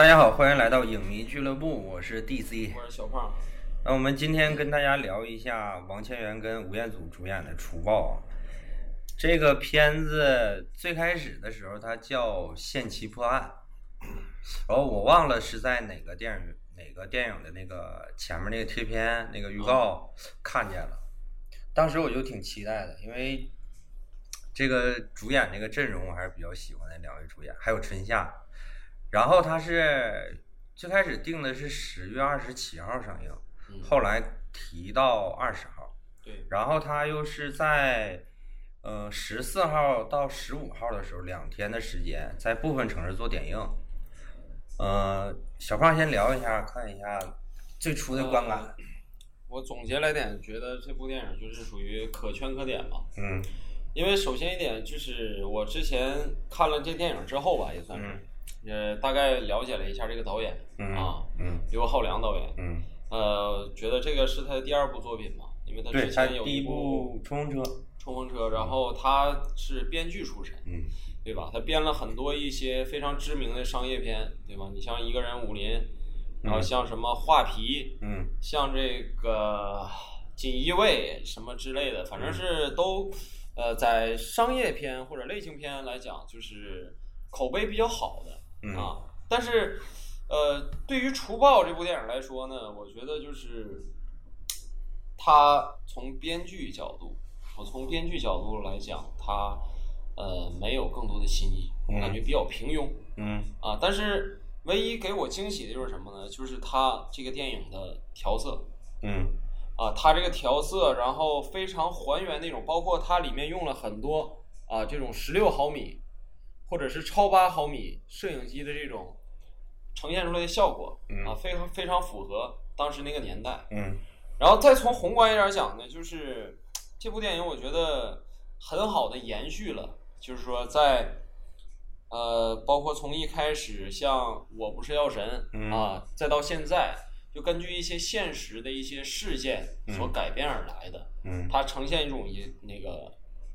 大家好，欢迎来到影迷俱乐部，我是 DC。我是小胖。那我们今天跟大家聊一下王千源跟吴彦祖主演的《除暴》。这个片子最开始的时候，它叫《限期破案》，然后我忘了是在哪个电影哪个电影的那个前面那个贴片那个预告看见了。当时我就挺期待的，因为这个主演这个阵容我还是比较喜欢的，两位主演还有春夏。然后他是最开始定的是十月二十七号上映，后来提到二十号，对，然后他又是在呃十四号到十五号的时候两天的时间，在部分城市做点映。呃，小胖先聊一下，看一下最初的观感。我总结来点，觉得这部电影就是属于可圈可点吧。嗯。因为首先一点就是我之前看了这电影之后吧，也算是。呃，大概了解了一下这个导演啊，刘浩良导演，嗯，呃，觉得这个是他的第二部作品嘛，因为他之前有一部《冲锋车》，冲锋车，然后他是编剧出身，嗯，对吧？他编了很多一些非常知名的商业片，对吧？你像一个人武林，然后像什么画皮，嗯，像这个锦衣卫什么之类的，反正是都，呃，在商业片或者类型片来讲，就是口碑比较好的。啊，但是，呃，对于《除暴》这部电影来说呢，我觉得就是，他从编剧角度，我从编剧角度来讲，他呃没有更多的新意，我感觉比较平庸。嗯。啊，但是唯一给我惊喜的就是什么呢？就是他这个电影的调色。嗯。啊，他这个调色，然后非常还原那种，包括它里面用了很多啊这种十六毫米。或者是超八毫米摄影机的这种呈现出来的效果啊，非常非常符合当时那个年代。嗯，然后再从宏观一点讲呢，就是这部电影我觉得很好的延续了，就是说在呃，包括从一开始像我不是药神啊，再到现在，就根据一些现实的一些事件所改编而来的。嗯，它呈现一种一那个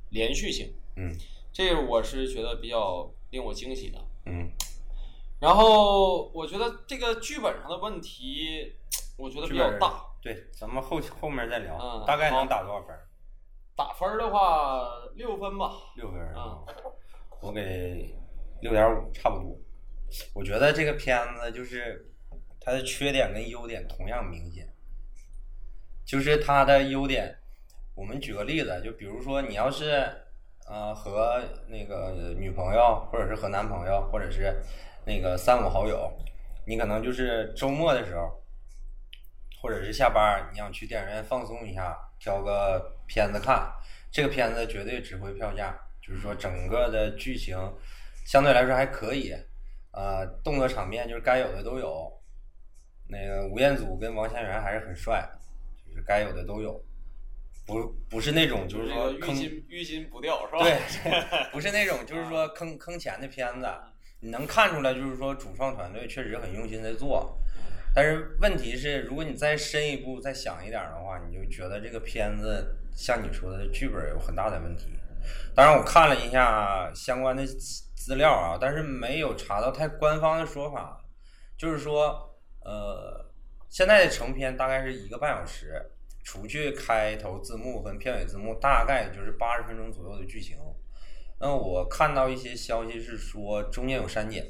连续性。嗯。这个我是觉得比较令我惊喜的，嗯，然后我觉得这个剧本上的问题，我觉得比较大。对，咱们后后面再聊。嗯，大概能打多少分？打分的话，六分吧。六分啊，我给六点五，差不多。我觉得这个片子就是它的缺点跟优点同样明显，就是它的优点，我们举个例子，就比如说你要是。呃，和那个女朋友，或者是和男朋友，或者是那个三五好友，你可能就是周末的时候，或者是下班，你想去电影院放松一下，挑个片子看。这个片子绝对值回票价，就是说整个的剧情相对来说还可以，呃，动作场面就是该有的都有。那个吴彦祖跟王千源还是很帅，就是该有的都有。不不是那种就是说坑欲擒不掉是吧？对，不是那种就是说坑坑钱的片子，你能看出来就是说主创团队确实很用心在做。但是问题是，如果你再深一步再想一点的话，你就觉得这个片子像你说的剧本有很大的问题。当然我看了一下相关的资料啊，但是没有查到太官方的说法，就是说呃现在的成片大概是一个半小时。除去开头字幕和片尾字幕，大概就是八十分钟左右的剧情。那我看到一些消息是说中间有删减，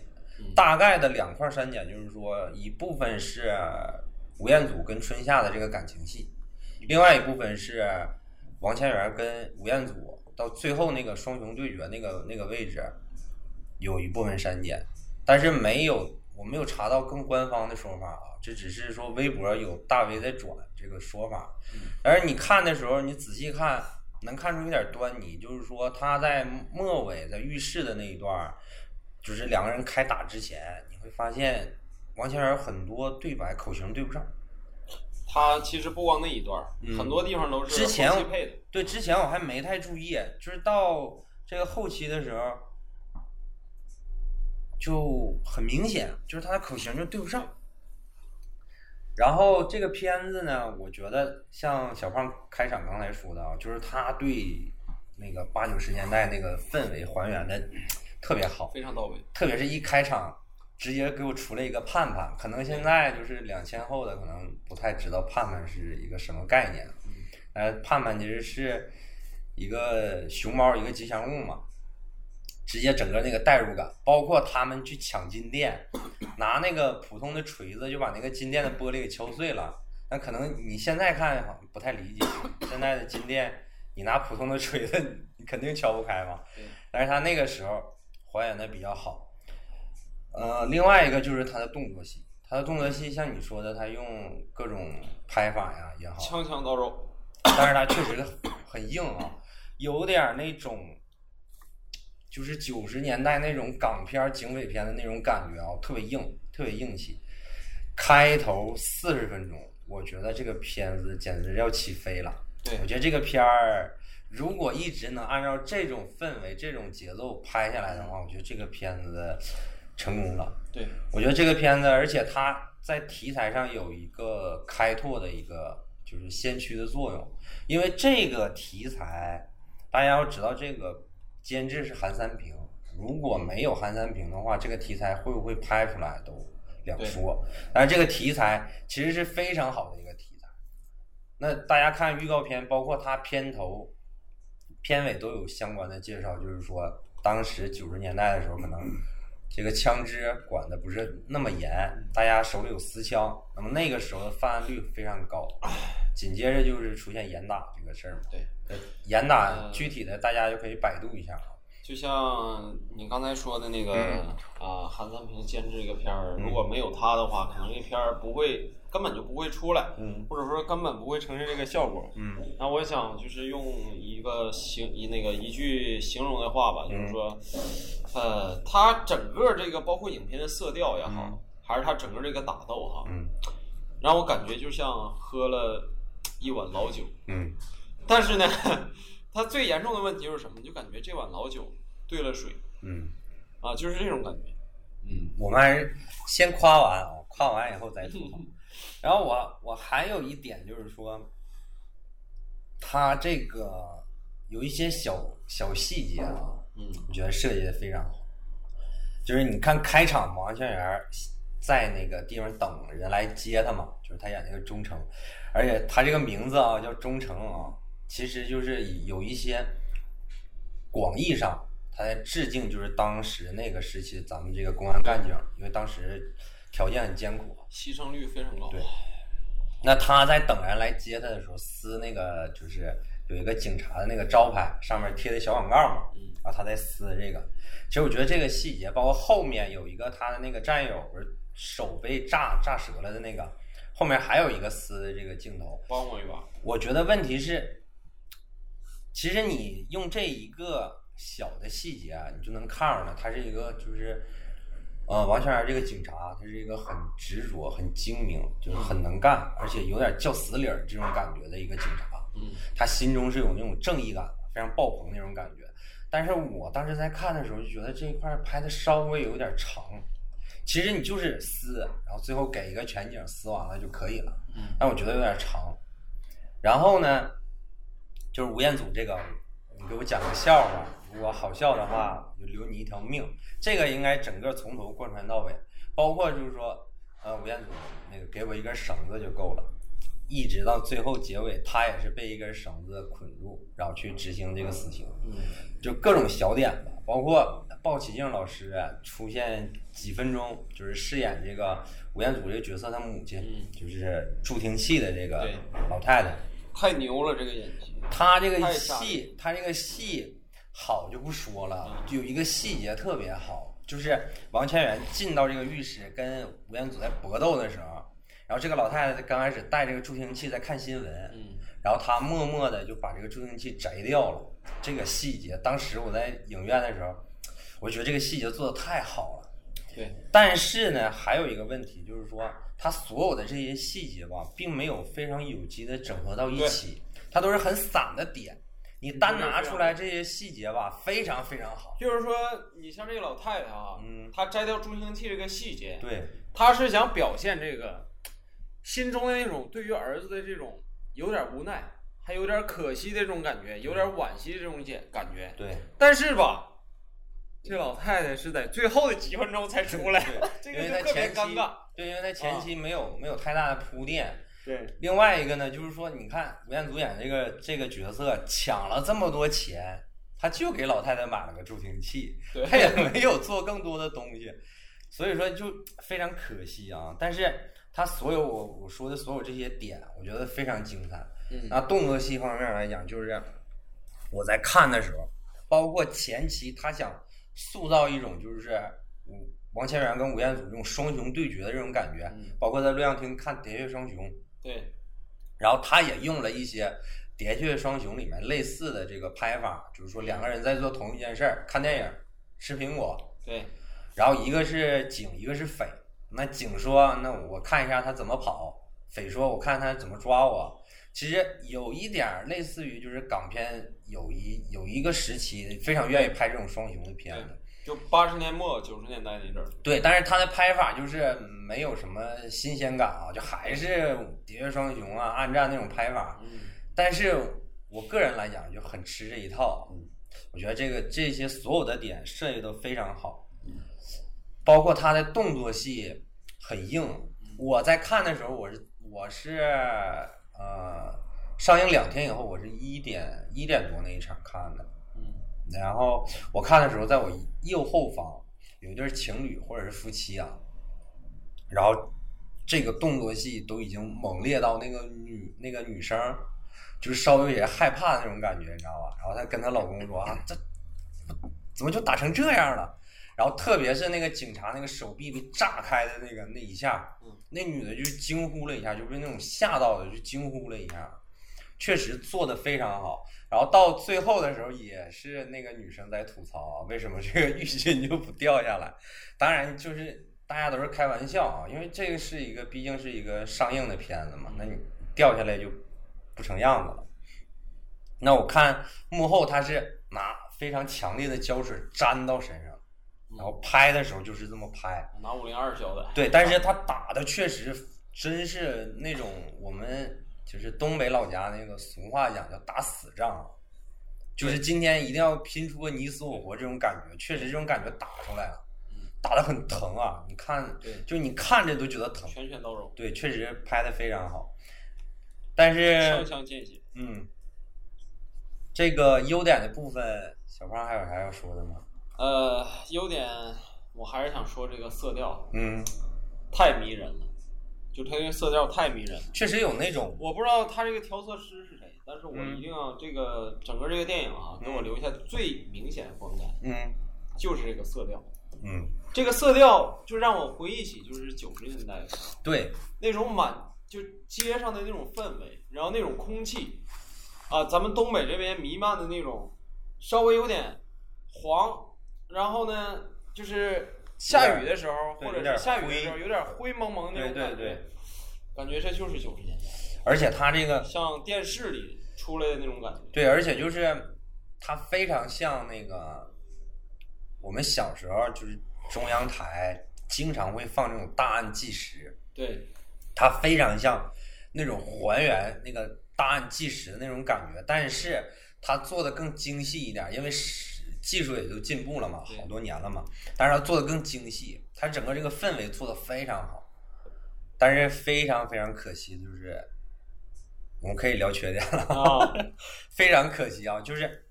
大概的两块删减就是说一部分是吴彦祖跟春夏的这个感情戏，另外一部分是王千源跟吴彦祖到最后那个双雄对决那个那个位置有一部分删减，但是没有我没有查到更官方的说法啊。这只是说微博有大 V 在转这个说法，而你看的时候，你仔细看能看出有点端倪，就是说他在末尾在浴室的那一段，就是两个人开打之前，你会发现王千源很多对白口型对不上。他其实不光那一段，很多地方都是之前配的。对，之前我还没太注意，就是到这个后期的时候，就很明显，就是他的口型就对不上。然后这个片子呢，我觉得像小胖开场刚才说的啊，就是他对那个八九十年代那个氛围还原的特别好，非常到位。特别是一开场，直接给我出了一个盼盼，可能现在就是两千后的可能不太知道盼盼是一个什么概念，呃，盼盼其实是一个熊猫一个吉祥物嘛，直接整个那个代入感，包括他们去抢金店，拿那个普通的锤子就把那个金店的玻璃给敲碎了，那可能你现在看不太理解，现在的金店你拿普通的锤子你肯定敲不开嘛，但是他那个时候还原的比较好。呃，另外一个就是他的动作戏，他的动作戏像你说的，他用各种拍法呀也好，枪枪到肉，但是他确实很硬啊，有点那种，就是九十年代那种港片警匪片的那种感觉啊，特别硬，特别硬气。开头四十分钟，我觉得这个片子简直要起飞了。对，我觉得这个片儿如果一直能按照这种氛围、这种节奏拍下来的话，我觉得这个片子。成功了，对我觉得这个片子，而且它在题材上有一个开拓的一个就是先驱的作用，因为这个题材，大家要知道这个监制是韩三平，如果没有韩三平的话，这个题材会不会拍出来都两说。但是这个题材其实是非常好的一个题材，那大家看预告片，包括它片头、片尾都有相关的介绍，就是说当时九十年代的时候可能。这个枪支管的不是那么严，大家手里有私枪，那么那个时候的犯案率非常高。紧接着就是出现严打这个事儿嘛。对，严打具体的大家就可以百度一下。就像你刚才说的那个啊，韩三平监制这个片儿，如果没有他的话，可能这片儿不会，根本就不会出来，或者说根本不会呈现这个效果。嗯。那我想就是用一个形一那个一句形容的话吧，就是说，呃，他整个这个包括影片的色调也好，还是他整个这个打斗哈，让我感觉就像喝了一碗老酒。嗯。但是呢。他最严重的问题是什么？就感觉这碗老酒兑了水，嗯，啊，就是这种感觉。嗯，我们还是先夸完啊，夸完以后再吐槽。然后我我还有一点就是说，他这个有一些小小细节啊，嗯，我觉得设计的非常好。就是你看开场，王千源在那个地方等人来接他嘛，就是他演那个忠诚，而且他这个名字啊叫忠诚啊。其实就是有一些广义上，他在致敬，就是当时那个时期咱们这个公安干警，因为当时条件很艰苦，牺牲率非常高。对，那他在等人来接他的时候，撕那个就是有一个警察的那个招牌，上面贴的小广告嘛，然后他在撕这个。其实我觉得这个细节，包括后面有一个他的那个战友不是手被炸炸折了的那个，后面还有一个撕的这个镜头，帮我一把。我觉得问题是。其实你用这一个小的细节啊，你就能看出来，他是一个就是，呃，王全然这个警察，他是一个很执着、很精明，就是很能干，而且有点较死理儿这种感觉的一个警察。嗯，他心中是有那种正义感的，非常爆棚那种感觉。但是我当时在看的时候就觉得这一块拍的稍微有点长。其实你就是撕，然后最后给一个全景，撕完了就可以了。嗯，但我觉得有点长。然后呢？就是吴彦祖这个，你给我讲个笑话，如果好笑的话，就留你一条命。这个应该整个从头贯穿到尾，包括就是说，呃，吴彦祖那个给我一根绳子就够了，一直到最后结尾，他也是被一根绳子捆住，然后去执行这个死刑。就各种小点子，包括鲍起静老师出现几分钟，就是饰演这个吴彦祖这个角色他母亲，就是助听器的这个老太太。太牛了，这个演技。他这个戏，他这个戏好就不说了，有一个细节特别好，就是王千源进到这个浴室跟吴彦祖在搏斗的时候，然后这个老太太刚开始带这个助听器在看新闻，嗯，然后她默默的就把这个助听器摘掉了。这个细节，当时我在影院的时候，我觉得这个细节做的太好了。对，但是呢，还有一个问题就是说。它所有的这些细节吧，并没有非常有机的整合到一起，它都是很散的点。你单拿出来这些细节吧，非常非常好。就是说，你像这个老太太啊，嗯，她摘掉助听器这个细节，对，她是想表现这个心中的那种对于儿子的这种有点无奈，还有点可惜的这种感觉，有点惋惜的这种感感觉。对，但是吧，这老太太是在最后的几分钟才出来，这因为个就特别他前期尴尬。对，因为他前啊期没有没有太大的铺垫。对，另外一个呢，就是说，你看吴彦祖演这个这个角色抢了这么多钱，他就给老太太买了个助听器，对他也没有做更多的东西，所以说就非常可惜啊。但是他所有我我说的所有这些点，我觉得非常精彩。嗯那动作戏方面来讲，就是我在看的时候，包括前期他想塑造一种就是吴王千源跟吴彦祖这种双雄对决的这种感觉，嗯包括在录像厅看《喋血双雄》，对，然后他也用了一些《喋血双雄》里面类似的这个拍法，就是说两个人在做同一件事儿，看电影，吃苹果，对，然后一个是警，一个是匪。那警说：“那我看一下他怎么跑。”匪说：“我看他怎么抓我。”其实有一点儿类似于就是港片有一有一个时期非常愿意拍这种双雄的片子，就八十年末九十年代那阵儿。对，但是他的拍法就是没有什么新鲜感啊，就还是喋血双雄啊、暗战那种拍法。嗯，但是我个人来讲就很吃这一套，嗯我觉得这个这些所有的点设计都非常好，包括他的动作戏很硬。我在看的时候，我是我是呃上映两天以后，我是一点一点多那一场看的，嗯，然后我看的时候，在我右后方有一对情侣或者是夫妻啊，然后这个动作戏都已经猛烈到那个女那个女生就是稍微有些害怕的那种感觉，你知道吧？然后她跟她老公说啊，这怎么就打成这样了？然后特别是那个警察那个手臂被炸开的那个那一下嗯，那女的就惊呼了一下，就被那种吓到的就惊呼了一下，确实做的非常好。然后到最后的时候，也是那个女生在吐槽啊，为什么这个浴巾就不掉下来？当然就是大家都是开玩笑啊，因为这个是一个毕竟是一个上映的片子嘛，那你掉下来就不成样子了。那我看幕后他是拿非常强烈的胶水粘到身上，然后拍的时候就是这么拍。拿五零二胶的。对，但是他打的确实真是那种我们就是东北老家那个俗话讲叫打死仗，就是今天一定要拼出个你死我活这种感觉，确实这种感觉打出来了，打的很疼啊！你看，对就你看着都觉得疼。拳拳到肉，对，确实拍的非常好，但是枪枪见血。嗯，这个优点的部分，小胖还有啥要说的吗？呃，优点我还是想说这个色调嗯，太迷人了，就它这个色调太迷人了。确实有那种，我不知道它这个调色师是谁，但是我嗯一定要这个整个这个电影啊，给我留下最明显的观感，嗯就是这个色调。嗯，这个色调就让我回忆起就是九十年代的时候对，那种满就街上的那种氛围，然后那种空气，啊，咱们东北这边弥漫的那种稍微有点黄，然后呢就是下雨的时候或者是下雨的时候有点灰蒙蒙那对对种感觉，对，感觉这就是九十年代，而且它这个像电视里出来的那种感觉。对，而且就是它非常像那个我们小时候就是中央台经常会放那种大案纪实，对，它非常像那种还原那个大案纪实的那种感觉，但是它做的更精细一点，因为是技术也就进步了嘛，好多年了嘛，但是它做的更精细，它整个这个氛围做的非常好，但是非常非常可惜，就是我们可以聊缺点了。啊，非常可惜啊，就是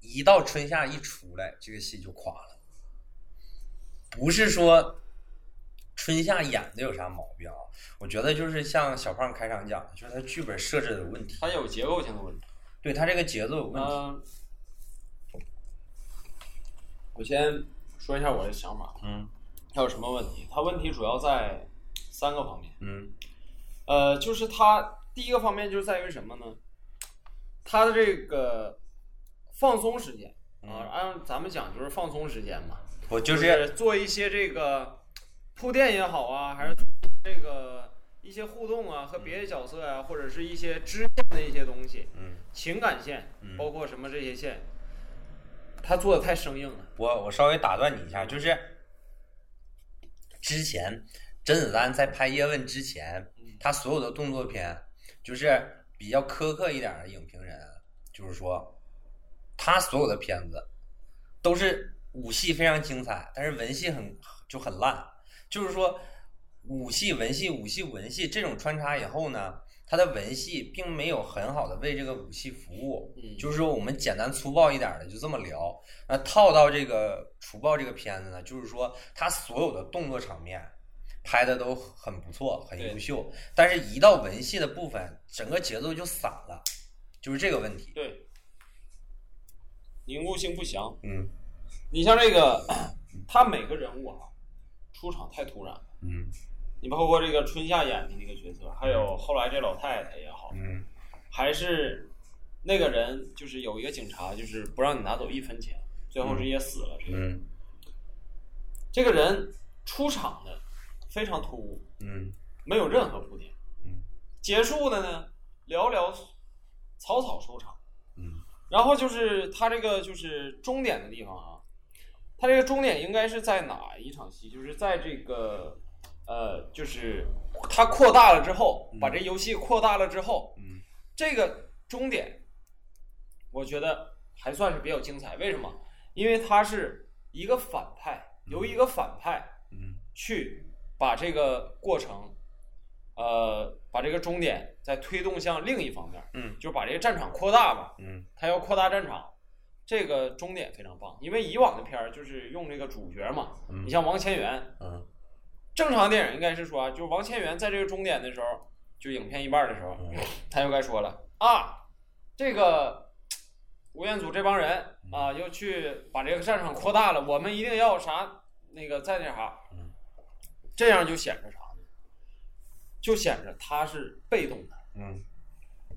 一到春夏一出来，这个戏就垮了。不是说春夏演的有啥毛病啊，我觉得就是像小胖开场讲的，就是他剧本设置的问题，他有结构性的问题。对他这个节奏有问题。嗯，我先说一下我的想法，嗯。它有什么问题？他问题主要在三个方面。嗯。呃，就是他第一个方面就是在于什么呢？他的这个放松时间啊，按咱们讲就是放松时间嘛，我。就就是做一些这个铺垫也好啊，还是这个一些互动啊，和别的角色啊，或者是一些支线的一些东西，嗯，情感线嗯，包括什么这些线，他做的太生硬了。我我稍微打断你一下，就是之前甄子丹在拍《叶问》之前，他所有的动作片，就是比较苛刻一点的影评人，就是说，他所有的片子都是武戏非常精彩，但是文戏很就很烂。就是说，武戏、文戏、武戏、文戏这种穿插以后呢，它的文戏并没有很好的为这个武器服务。嗯就是说，我们简单粗暴一点的就这么聊。那套到这个《除暴》这个片子呢，就是说，它所有的动作场面拍的都很不错，很优秀。但是，一到文戏的部分，整个节奏就散了，就是这个问题。对，凝固性不强。嗯你像这个，他每个人物啊，出场太突然了。嗯你包括这个春夏演的那个角色，还有后来这老太太也好，嗯还是那个人，就是有一个警察，就是不让你拿走一分钱，最后是也死了。这个、嗯这个人出场的非常突兀，嗯没有任何铺垫，嗯结束的呢寥寥草草收场。嗯然后就是他这个就是终点的地方啊，他这个终点应该是在哪一场戏？就是在这个呃，就是它扩大了之后，把这游戏扩大了之后，嗯这个终点，我觉得还算是比较精彩。为什么？因为他是一个反派，由一个反派嗯去把这个过程，呃，把这个终点再推动向另一方面，嗯就是把这个战场扩大吧。嗯他要扩大战场，这个终点非常棒。因为以往的片儿就是用这个主角嘛，嗯你像王千源，嗯正常电影应该是说啊，就是王千源在这个终点的时候，就影片一半的时候，嗯。他就该说了啊，这个吴彦祖这帮人啊，要去把这个战场扩大了，我们一定要啥那个在那啥嗯，这样就显着啥呢？就显着他是被动的。嗯。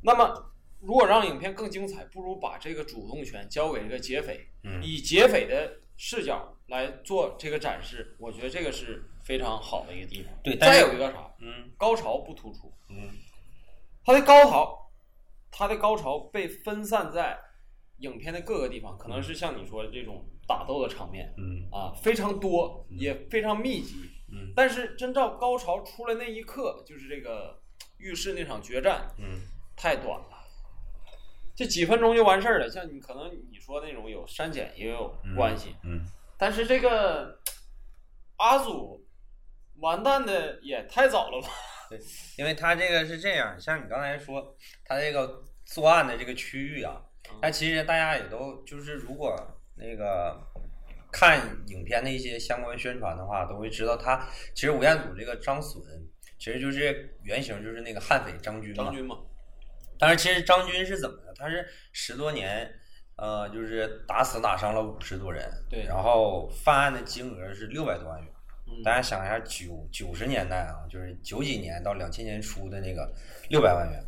那么，如果让影片更精彩，不如把这个主动权交给这个劫匪，嗯。以劫匪的视角来做这个展示，我觉得这个是非常好的一个地方。对再有一个啥，嗯高潮不突出，嗯它的高潮，它的高潮被分散在影片的各个地方，可能是像你说的这种打斗的场面嗯啊，非常多，也非常密集。嗯但是真到高潮出来那一刻，就是这个浴室那场决战，嗯太短了，这几分钟就完事儿了。像你可能你说那种有删减也有关系，嗯但是这个阿祖完蛋的也太早了吧？对因为他这个是这样，像你刚才说，他这个作案的这个区域啊，但其实大家也都就是如果那个看影片的一些相关宣传的话，都会知道他其实吴彦祖这个张隼其实就是原型就是那个悍匪张军嘛张。军嘛，但是其实张军是怎么的？他是十多年，呃，就是打死打伤了五十多人，对然后犯案的金额是六百多万元。嗯大家想一下，九九十年代啊，就是九几年到两千年初的那个六百万元，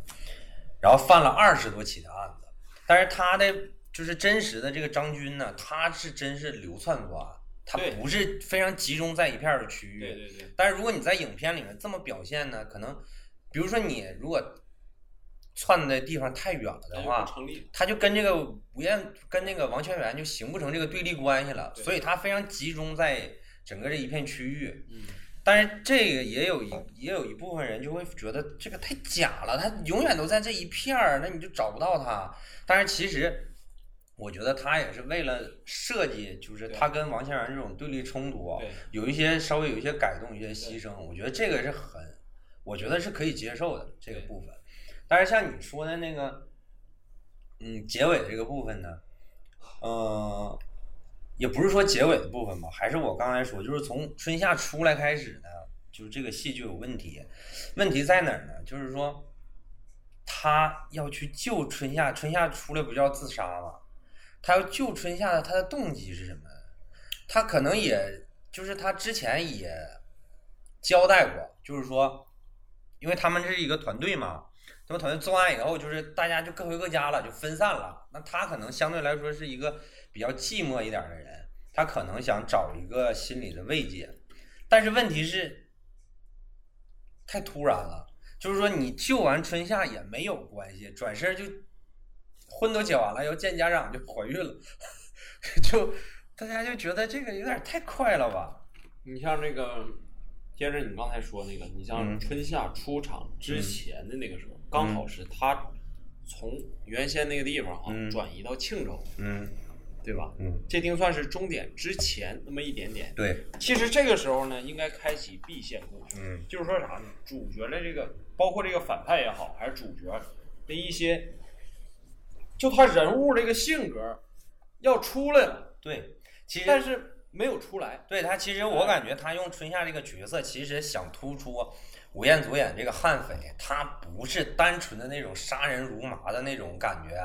然后犯了二十多起的案子。但是他的就是真实的这个张军呢，他是真是流窜作案，他不是非常集中在一片儿的区域。对对对，但是如果你在影片里面这么表现呢，可能，比如说你如果窜的地方太远了的话。他就跟这个吴彦跟那个王全元就形不成这个对立关系了，所以他非常集中在整个这一片区域。嗯，但是这个也有一也有一部分人就会觉得这个太假了，他永远都在这一片儿，那你就找不到他。但是其实。我觉得他也是为了设计，就是他跟王千源这种对立冲突啊，有一些稍微有一些改动，一些牺牲，我觉得这个是很，我觉得是可以接受的这个部分。但是像你说的那个，嗯，结尾这个部分呢，呃，也不是说结尾的部分吧，还是我刚才说，就是从春夏出来开始呢，就是这个戏就有问题。问题在哪儿呢？就是说，他要去救春夏，春夏出来不就要自杀吗？他要救春夏的，他的动机是什么？他可能也就是他之前也交代过，就是说，因为他们是一个团队嘛，他们团队做完以后，就是大家就各回各家了，就分散了。那他可能相对来说是一个比较寂寞一点的人，他可能想找一个心理的慰藉，但是问题是，太突然了。就是说，你救完春夏也没有关系，转身就婚都结完了，要见家长就怀孕了，就大家就觉得这个有点太快了吧？你像这个，接着你刚才说那个，你像嗯春夏出场之前的那个时候，刚好是他从原先那个地方啊、嗯转移到庆州，嗯对吧？嗯，界定算是终点之前那么一点点。对，其实这个时候呢，应该开启 B 线故事，嗯就是说啥呢？主角的这个，包括这个反派也好，还是主角的一些，就他人物这个性格要出来了，对，其实但是没有出来。对他，其实我感觉他用春夏这个角色，其实想突出吴彦祖演这个悍匪，他不是单纯的那种杀人如麻的那种感觉，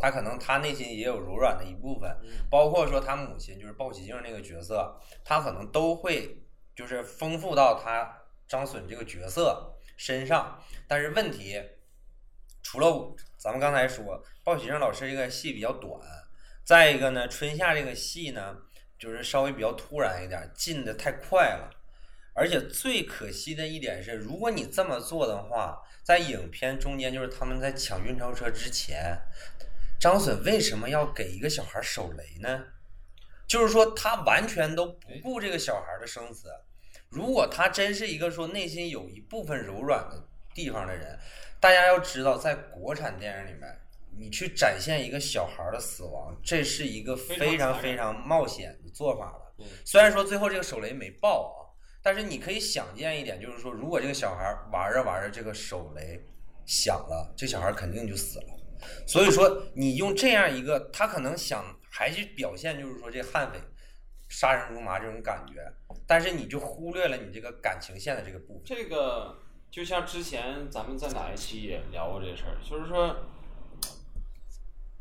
他可能他内心也有柔软的一部分，包括说他母亲就是鲍喜静那个角色，他可能都会就是丰富到他张隼这个角色身上。但是问题，除了咱们刚才说鲍喜静老师这个戏比较短，再一个呢，春夏这个戏呢。就是稍微比较突然一点，进的太快了，而且最可惜的一点是，如果你这么做的话，在影片中间，就是他们在抢运钞车之前，张隼为什么要给一个小孩手雷呢？就是说他完全都不顾这个小孩的生死。如果他真是一个说内心有一部分柔软的地方的人，大家要知道，在国产电影里面。你去展现一个小孩的死亡，这是一个非常非常冒险的做法了。虽然说最后这个手雷没爆啊，但是你可以想见一点，就是说，如果这个小孩玩着玩着这个手雷响了，这小孩肯定就死了。所以说，你用这样一个，他可能想还是表现，就是说这悍匪杀人如麻这种感觉，但是你就忽略了你这个感情线的这个部分。这个就像之前咱们在哪一期也聊过这事儿，就是说。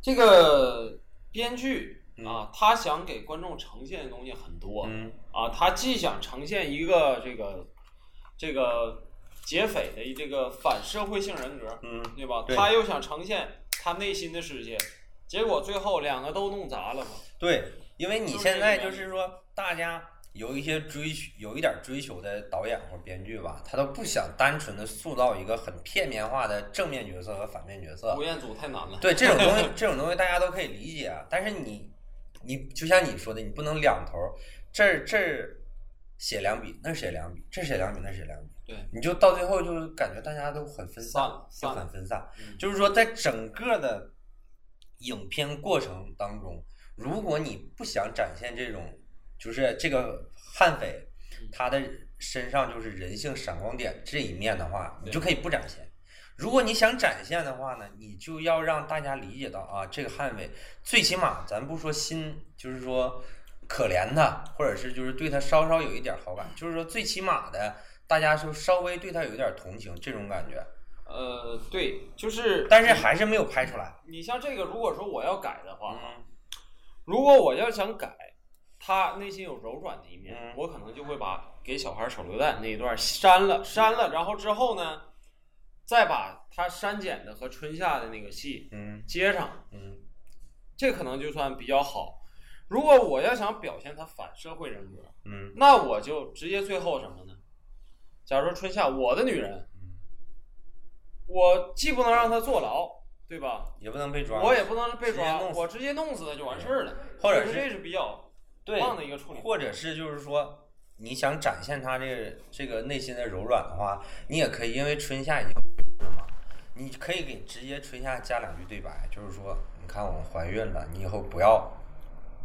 这个编剧啊，他想给观众呈现的东西很多，啊，他既想呈现一个这个这个劫匪的这个反社会性人格，嗯，对吧？对他又想呈现他内心的世界，结果最后两个都弄砸了嘛。对，因为你现在就是说大家。有一些追求，有一点追求的导演或编剧吧，他都不想单纯的塑造一个很片面化的正面角色和反面角色。吴彦祖太难了。对这种东西，这种东西大家都可以理解。但是你，你就像你说的，你不能两头，这儿这儿写两笔，那儿写两笔，这儿写两笔，那儿写两笔。对，你就到最后就是感觉大家都很分散，就很分散。就是说，在整个的影片过程当中，如果你不想展现这种。就是这个悍匪，他的身上就是人性闪光点这一面的话，你就可以不展现。如果你想展现的话呢，你就要让大家理解到啊，这个悍匪最起码咱不说心，就是说可怜他，或者是就是对他稍稍有一点好感，就是说最起码的大家就稍微对他有点同情这种感觉。呃，对，就是，但是还是没有拍出来。你像这个，如果说我要改的话，嗯，如果我要想改。他内心有柔软的一面，嗯，我可能就会把给小孩手榴弹那一段删了，删了，然后之后呢，再把他删减的和春夏的那个戏，嗯，接上，嗯，这可能就算比较好。如果我要想表现他反社会人格，嗯，那我就直接最后什么呢？假如说春夏，我的女人，我既不能让她坐牢，对吧？也不能被抓，我也不能被抓，我直接弄死她就完事儿了，或者是这是比较。对，或者是就是说，你想展现他这个这个内心的柔软的话，你也可以，因为春夏已经了嘛，你可以给直接春夏加两句对白，就是说，你看我们怀孕了，你以后不要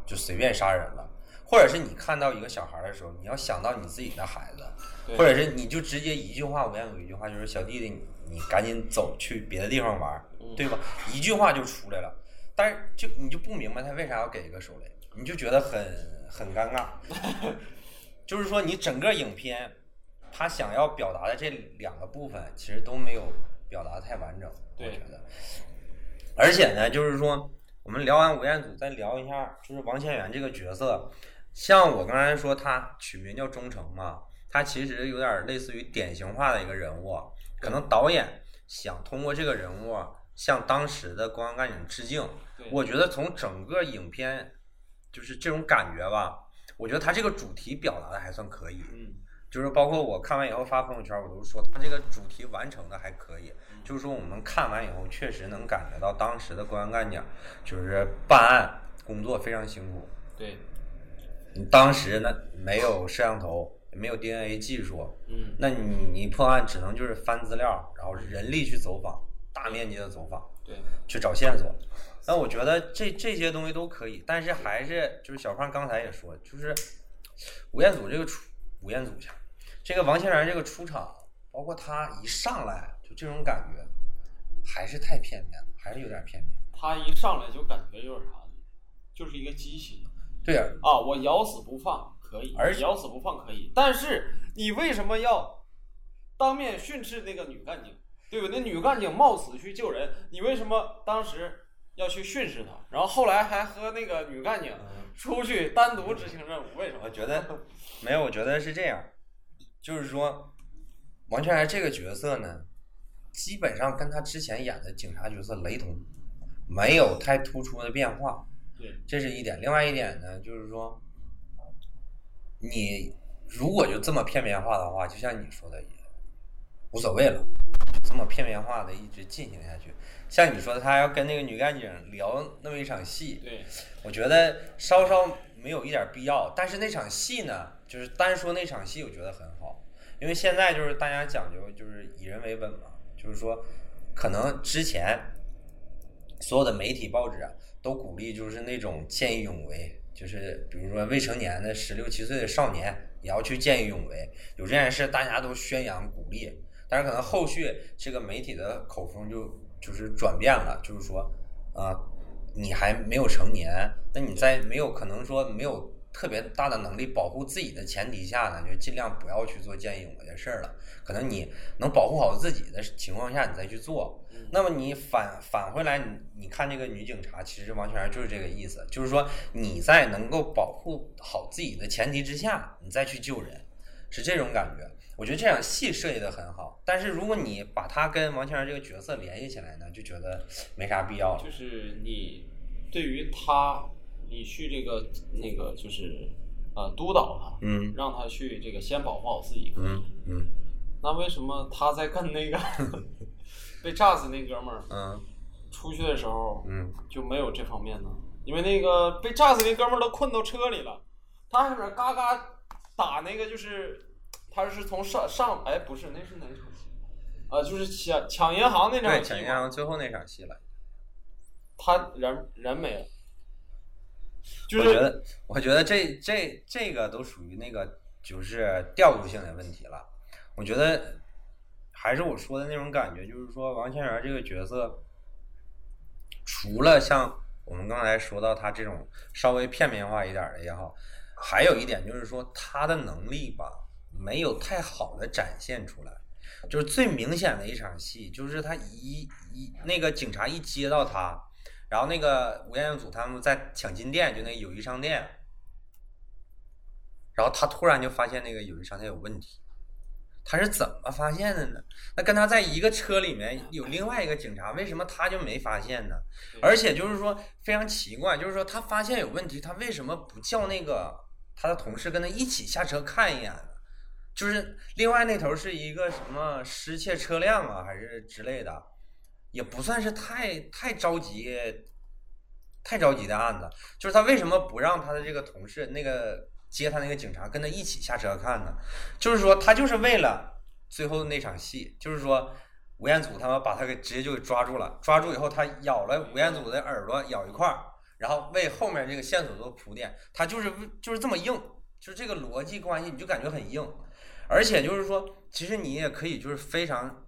就随便杀人了，或者是你看到一个小孩的时候，你要想到你自己的孩子，或者是你就直接一句话，我有一句话就是小弟弟，你你赶紧走去别的地方玩，对吧？一句话就出来了，但是就你就不明白他为啥要给一个手雷。你就觉得很很尴尬，就是说你整个影片，他想要表达的这两个部分，其实都没有表达太完整，我觉得。而且呢，就是说，我们聊完吴彦祖，再聊一下，就是王千源这个角色。像我刚才说，他取名叫忠诚嘛，他其实有点类似于典型化的一个人物，可能导演想通过这个人物向当时的公安干警致敬。我觉得从整个影片。就是这种感觉吧，我觉得他这个主题表达的还算可以，嗯，就是包括我看完以后发朋友圈，我都说他这个主题完成的还可以，就是说我们看完以后确实能感觉到当时的公安干警就是办案工作非常辛苦，对，你当时呢没有摄像头，也没有 DNA 技术，嗯，那你你破案只能就是翻资料，然后人力去走访，大面积的走访。对，去找线索。那我觉得这这些东西都可以，但是还是就是小胖刚才也说，就是吴彦祖这个出吴彦祖去，这个王千源这个出场，包括他一上来就这种感觉，还是太片面了，还是有点片面。他一上来就感觉就是啥呢？就是一个机器。对呀、啊，我咬死不放可以，而咬死不放可以，但是你为什么要当面训斥那个女干警？对吧？那女干警冒死去救人，你为什么当时要去训斥她？然后后来还和那个女干警出去单独执行任务，为什么？我觉得没有，我觉得是这样，就是说王全然这个角色呢，基本上跟他之前演的警察角色雷同，没有太突出的变化。对，这是一点。另外一点呢，就是说，你如果就这么片面化的话，就像你说的，也无所谓了，就这么片面化的一直进行下去。像你说的，他要跟那个女干警聊那么一场戏，对，我觉得稍稍没有一点必要。但是那场戏呢，就是单说那场戏，我觉得很好，因为现在就是大家讲究就是以人为本嘛，就是说，可能之前所有的媒体报纸，都鼓励就是那种见义勇为，就是比如说未成年的十六七岁的少年也要去见义勇为，有这件事大家都宣扬鼓励，但是可能后续这个媒体的口风就就是转变了，就是说，啊、你还没有成年，那你在没有可能说没有特别大的能力保护自己的前提下呢，就尽量不要去做见义勇为的事儿了。可能你能保护好自己的情况下，你再去做。那么你反返回来，你你看这个女警察，其实王全然就是这个意思，就是说你在能够保护好自己的前提之下，你再去救人，是这种感觉。我觉得这场戏设计的很好，但是如果你把他跟王千源这个角色联系起来呢，就觉得没啥必要了。就是你对于他，你去这个那个就是呃督导他，嗯让他去这个先保护好自己可以。嗯嗯那为什么他在跟那个 被炸死那哥们儿嗯出去的时候嗯，就没有这方面呢？因为那个被炸死那哥们儿都困到车里了，他还搁那嘎嘎打那个就是，他是从上上哎不是那是哪场戏？啊，就是抢抢银行那，场戏嘛，抢银行最后那场戏了。他人人没了，就是我觉得，我觉得这这这个都属于那个就是调度性的问题了。我觉得还是我说的那种感觉，就是说王千源这个角色，除了像我们刚才说到他这种稍微片面化一点的也好，还有一点就是说他的能力吧，没有太好的展现出来。就是最明显的一场戏，就是他一一那个警察一接到他，然后那个吴彦祖他们在抢金店，就那友谊商店，然后他突然就发现那个友谊商店有问题，他是怎么发现的呢？那跟他在一个车里面有另外一个警察，为什么他就没发现呢？而且就是说非常奇怪，就是说他发现有问题，他为什么不叫那个他的同事跟他一起下车看一眼呢？就是另外那头是一个什么失窃车辆啊，还是之类的，也不算是太太着急，太着急的案子。就是他为什么不让他的这个同事那个接他那个警察跟他一起下车看呢？就是说他就是为了最后那场戏，就是说吴彦祖他们把他给直接就给抓住了，抓住以后他咬了吴彦祖的耳朵咬一块儿，然后为后面这个线索做铺垫，他就是就是这么硬，就是这个逻辑关系你就感觉很硬。而且就是说，其实你也可以就是非常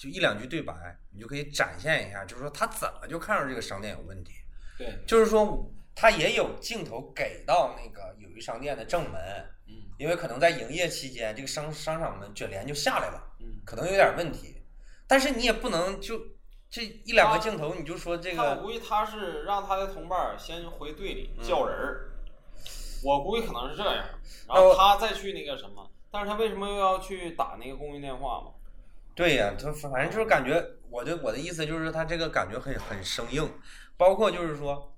就一两句对白，你就可以展现一下，就是说他怎么就看出这个商店有问题。对，就是说他也有镜头给到那个友谊商店的正门，嗯因为可能在营业期间，这个商商场门卷帘就下来了，嗯，可能有点问题。但是你也不能就这一两个镜头你就说这个我，估计他是让他的同伴先回队里嗯叫人儿，我估计可能是这样，然后他再去那个什么，但是他为什么又要去打那个公用电话嘛？对呀、他反正就是感觉，我的我的意思就是他这个感觉很很生硬，包括就是说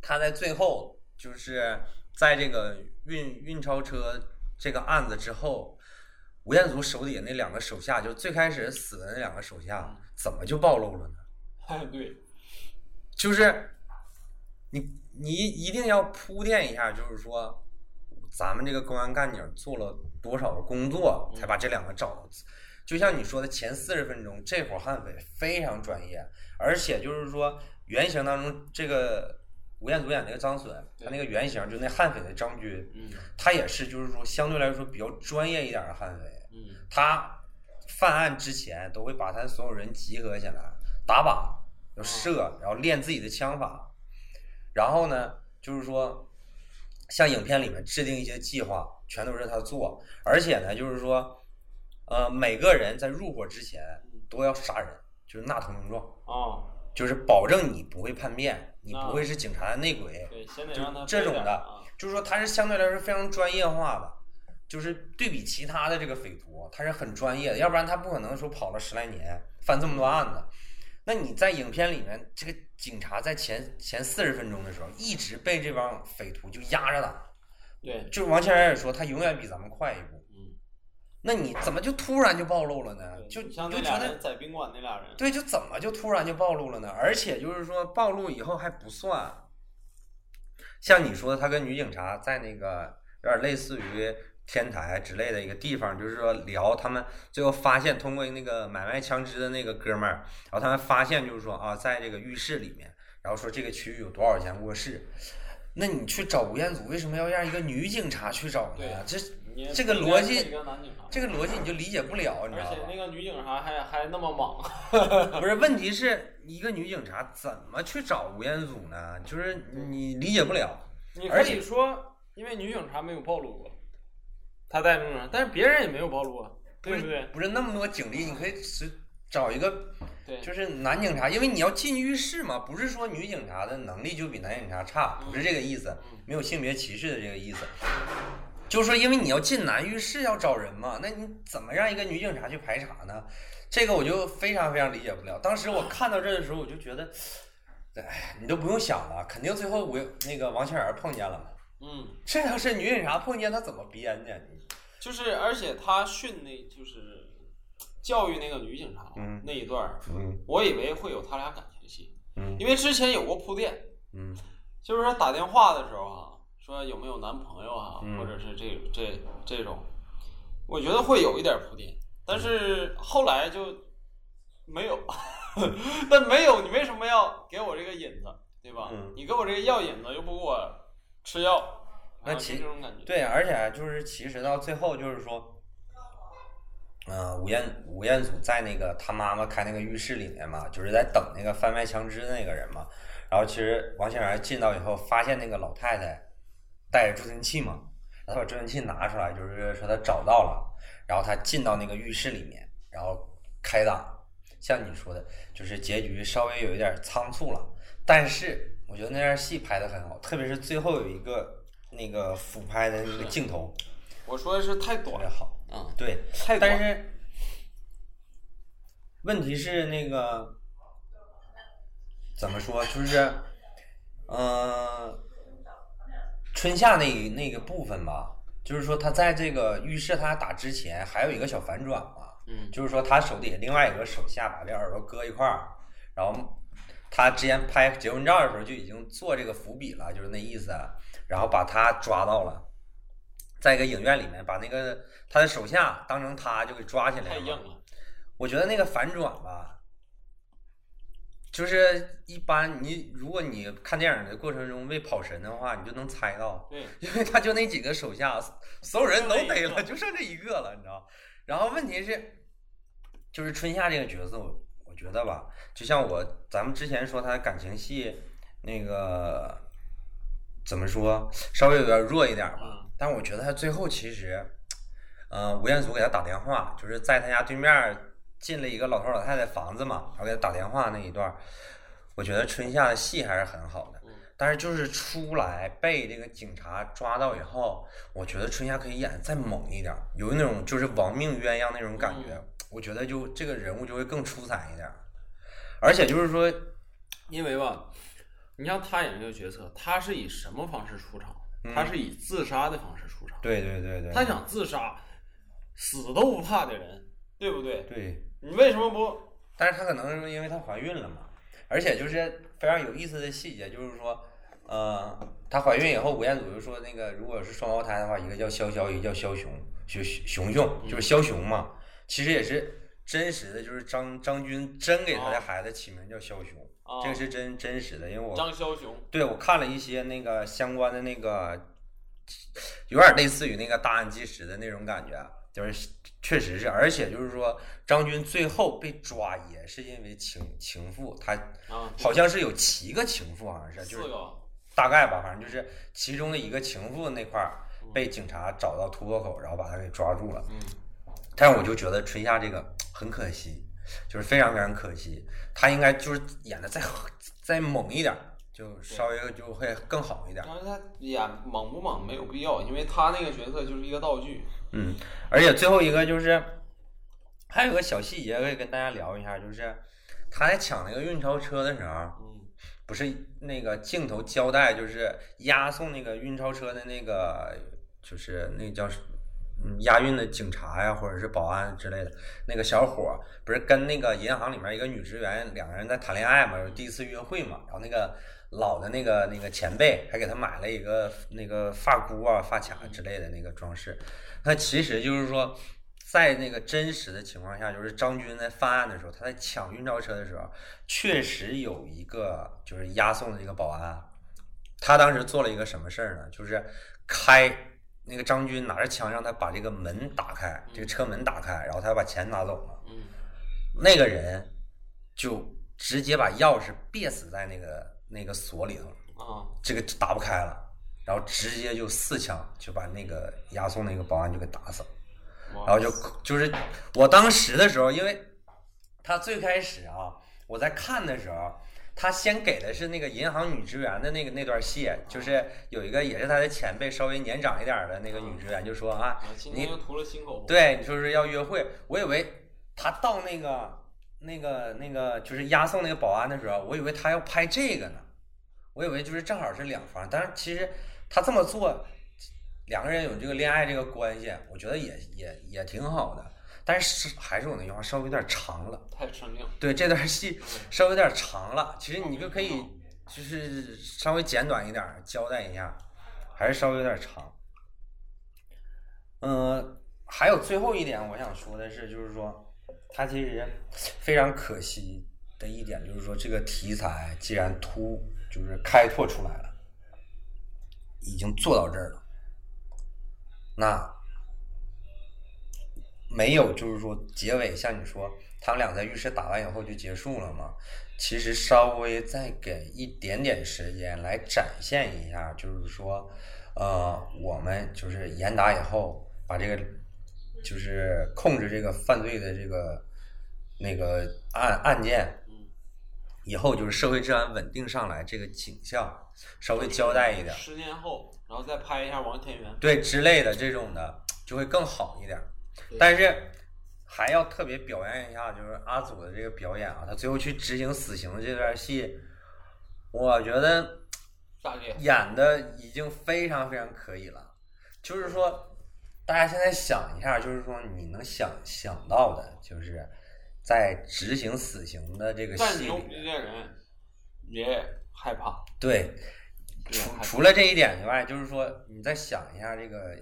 他在最后就是在这个运运钞车这个案子之后，吴彦祖手底下那两个手下，就最开始死的那两个手下，怎么就暴露了呢？哎，对，就是你你一定要铺垫一下，就是说咱们这个公安干警做了多少的工作，才把这两个找到。就像你说的，前四十分钟这伙悍匪非常专业，而且就是说原型当中这个吴彦祖演那个张隼，他那个原型就那悍匪的张军，他也是就是说相对来说比较专业一点的悍匪，他犯案之前都会把他所有人集合起来打靶，要射，然后练自己的枪法，然后呢就是说像影片里面制定一些计划，全都是他做，而且呢就是说。呃，每个人在入伙之前都要杀人，就是纳投名状啊，就是保证你不会叛变，你不会是警察的内鬼，对，先得让他这种的，就是说他是相对来说非常专业化的，就是对比其他的这个匪徒，他是很专业的，要不然他不可能说跑了十来年犯这么多案子。那你在影片里面，这个警察在前前四十分钟的时候，一直被这帮匪徒就压着打，对，就是王千源也说，他永远比咱们快一步。那你怎么就突然就暴露了呢？就就觉得在宾馆那俩人，对，就怎么就突然就暴露了呢？而且就是说暴露以后还不算，像你说的，他跟女警察在那个有点类似于天台之类的一个地方，就是说聊他们最后发现通过那个买卖枪支的那个哥们儿，然后他们发现就是说啊，在这个浴室里面，然后说这个区域有多少间卧室，那你去找吴彦祖，为什么要让一个女警察去找呢？这。这个逻辑，这个逻辑你就理解不了，你知道吗？而且那个女警察还还那么莽，不是？问题是一个女警察怎么去找吴彦祖呢？就是你理解不了。你可以说，因为女警察没有暴露过，她带路上，但是别人也没有暴露啊，对不对？不是那么多警力，你可以是找一个，对，就是男警察，因为你要进浴室嘛，不是说女警察的能力就比男警察差，不是这个意思，没有性别歧视的这个意思。就是说，因为你要进男浴室要找人嘛，那你怎么让一个女警察去排查呢？这个我就非常非常理解不了。当时我看到这的时候，我就觉得，哎，你都不用想了，肯定最后我那个王千源碰见了嘛。嗯。这要是女警察碰见她怎么编呢？就是，而且他训那，就是教育那个女警察那一段儿，我以为会有他俩感情戏，因为之前有过铺垫，嗯，就是说打电话的时候啊。说有没有男朋友啊，或者是这这这种，我觉得会有一点铺垫，但是后来就没有。但没有，你为什么要给我这个引子，对吧？你给我这个药引子，又不给我吃药，那其这种感觉。对，而且就是其实到最后就是说，嗯，吴彦吴彦祖在那个他妈妈开那个浴室里面嘛，就是在等那个贩卖枪支的那个人嘛。然后其实王千源进到以后，发现那个老太太。带着助听器嘛，他把助听器拿出来，就是说他找到了，然后他进到那个浴室里面，然后开打。像你说的，就是结局稍微有一点仓促了，但是我觉得那段戏拍的很好，特别是最后有一个那个俯拍的那个镜头。我说的是太短好，嗯，对，太短。但是问题是那个怎么说，就是，嗯。春夏那那个部分吧，就是说他在这个浴室他打之前还有一个小反转嘛，嗯，就是说他手底下另外一个手下把这耳朵搁一块儿，然后他之前拍结婚照的时候就已经做这个伏笔了，就是那意思，然后把他抓到了，在一个影院里面把那个他的手下当成他就给抓起来了，太硬了，我觉得那个反转吧。就是一般你如果你看电影的过程中为跑神的话，你就能猜到，对，因为他就那几个手下，所有人都逮了，就剩这一个了，你知道？然后问题是，就是春夏这个角色，我我觉得吧，就像我咱们之前说他的感情戏，那个怎么说，稍微有点弱一点吧。但我觉得他最后其实，呃，吴彦祖给他打电话，就是在他家对面。进了一个老头老太太房子嘛，然后给他打电话那一段，我觉得春夏的戏还是很好的。但是就是出来被这个警察抓到以后，我觉得春夏可以演再猛一点，有那种就是亡命鸳鸯那种感觉。我觉得就这个人物就会更出彩一点。而且就是说，因为吧，你像他演这个角色，他是以什么方式出场？他是以自杀的方式出场。对对对对。他想自杀，死都不怕的人，对不对？对。你为什么不？但是她可能是因为她怀孕了嘛，而且就是非常有意思的细节，就是说，呃，她怀孕以后，吴彦祖就说那个如果是双胞胎的话，一个叫潇潇，一个叫枭雄，熊熊熊就是枭雄嘛，其实也是真实的，就是张张军真给他的孩子起名叫枭雄，这个是真真实的，因为我张枭雄，对我看了一些那个相关的那个，有点类似于那个大案纪实的那种感觉，就是确实是，而且就是说张军最后被抓也是因为情情妇，他好像是有七个情妇，好像是就是大概吧，反正就是其中的一个情妇那块儿被警察找到突破口，然后把他给抓住了。嗯，但是我就觉得春夏这个很可惜，就是非常非常可惜，他应该就是演的再再猛一点，就稍微就会更好一点。但是他演猛不猛没有必要，因为他那个角色就是一个道具。嗯，而且最后一个就是还有个小细节可以跟大家聊一下，就是他在抢那个运钞车的时候。不是那个镜头交代，就是押送那个运钞车的那个，就是那叫嗯押运的警察呀，或者是保安之类的那个小伙，不是跟那个银行里面一个女职员两个人在谈恋爱嘛，第一次约会嘛，然后那个老的那个那个前辈还给他买了一个那个发箍啊、发卡之类的那个装饰，那其实就是说。在那个真实的情况下，就是张军在犯案的时候，他在抢运钞车的时候，确实有一个就是押送的这个保安，他当时做了一个什么事儿呢？就是开那个张军拿着枪让他把这个门打开，这个车门打开，然后他把钱拿走了。那个人就直接把钥匙别死在那个那个锁里头了，啊这个打不开了，然后直接就四枪就把那个押送那个保安就给打死了。然后就就是我当时的时候，因为他最开始啊，我在看的时候，他先给的是那个银行女职员的那个那段戏，就是有一个也是他的前辈，稍微年长一点的那个女职员就说啊，你对，你说是要约会，我以为他到那个那个那个就是押送那个保安的时候，我以为他要拍这个呢，我以为就是正好是两方，但是其实他这么做。两个人有这个恋爱这个关系，我觉得也也也挺好的，但是还是我那句话，稍微有点长了。太生硬。对这段戏稍微有点长了，其实你就可以就是稍微简短一点交代一下，还是稍微有点长。嗯，还有最后一点我想说的是，就是说他其实非常可惜的一点，就是说这个题材既然突就是开拓出来了，已经做到这儿了。那没有，就是说结尾像你说，他们俩在浴室打完以后就结束了吗？其实稍微再给一点点时间来展现一下，就是说，呃，我们就是严打以后，把这个就是控制这个犯罪的这个那个案案件，以后就是社会治安稳定上来，这个景象稍微交代一点。十年后。然后再拍一下王天元，对之类的这种的就会更好一点。但是还要特别表扬一下，就是阿祖的这个表演啊，他最后去执行死刑的这段戏，我觉得演的已经非常非常可以了。就是说，大家现在想一下，就是说你能想想到的，就是在执行死刑的这个戏里，人也害怕。对。除除了这一点以外，就是说，你再想一下这个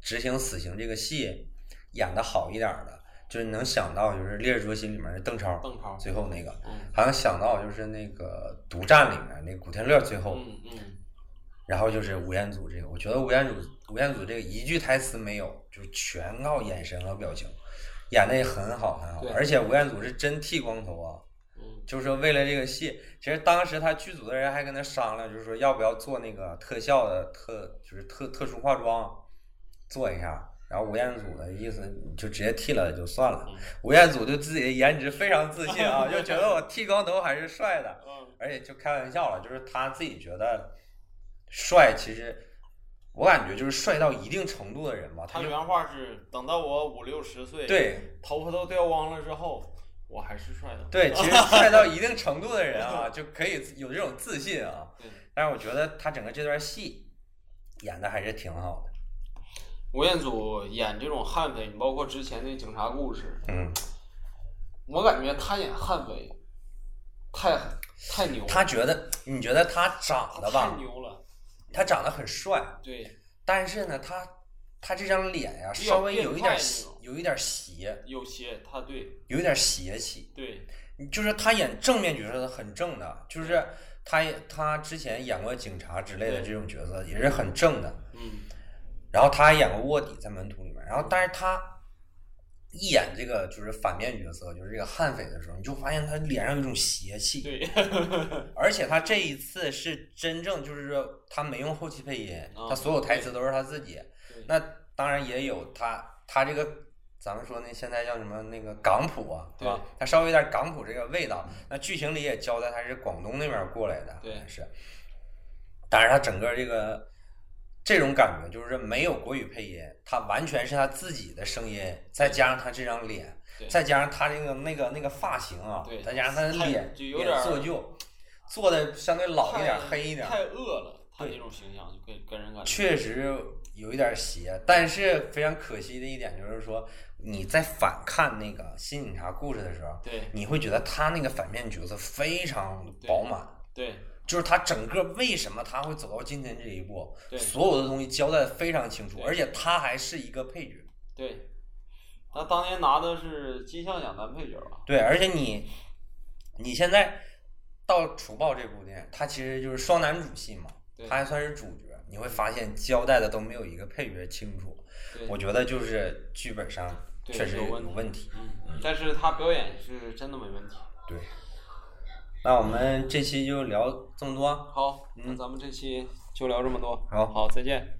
执行死刑这个戏演的好一点的，就是能想到就是《烈日灼心》里面的邓超，邓超最后那个，好像想到就是那个《独占》里面那古天乐最后，嗯嗯，然后就是吴彦祖这个，我觉得吴彦祖吴彦祖这个一句台词没有，就全靠眼神和表情，演的也很好很好，而且吴彦祖是真剃光头啊。就是说，为了这个戏，其实当时他剧组的人还跟他商量，就是说要不要做那个特效的特，就是特特殊化妆，做一下。然后吴彦祖的意思就直接剃了就算了。吴彦祖对自己的颜值非常自信啊，就觉得我剃光头还是帅的，而且就开玩笑了，就是他自己觉得帅。其实我感觉就是帅到一定程度的人吧。他原话是：等到我五六十岁，对，头发都掉光了之后。我还是帅的。对，其实 帅到一定程度的人啊，就可以有这种自信啊。但是我觉得他整个这段戏演的还是挺好的。吴彦祖演这种悍匪，你包括之前那警察故事，嗯，我感觉他演悍匪太太牛。他觉得，你觉得他长得吧？太牛了。他长得很帅。对。但是呢，他他这张脸呀，稍微有一点有一点邪，有邪，他对有一点邪气。对就是他演正面角色很正的，就是他他之前演过警察之类的这种角色也是很正的。嗯然后他还演过卧底在门徒里面，然后但是他一演这个就是反面角色，就是这个悍匪的时候，你就发现他脸上有一种邪气，对而且他这一次是真正就是说他没用后期配音，啊他所有台词都是他自己。那当然也有他他这个咱们说那现在叫什么那个港普啊，对吧？他稍微有点港普这个味道。那剧情里也交代他是广东那边过来的，对好像是。但是他整个这个这种感觉就是没有国语配音，他完全是他自己的声音，再加上他这张脸，再加上他那个那个那个发型啊对，再加上他的脸有点做旧，做的相对老一点、太黑一点，太饿了，他对那种形象就跟跟人感觉确实有一点邪，但是非常可惜的一点就是说，你在反看那个《新警察故事》的时候，对你会觉得他那个反面角色非常饱满，对就是他整个为什么他会走到今天这一步，对所有的东西交代的非常清楚，而且他还是一个配角，对，他当年拿的是金像奖男配角吧？对，而且你你现在到《楚暴》这部电影，它其实就是双男主戏嘛，他还算是主角，你会发现交代的都没有一个配角清楚。我觉得就是剧本上确实有有问题问题。嗯，但是他表演是真的没问题。对，那我们这期就聊这么多。好，那嗯咱们这期就聊这么多。好好，再见。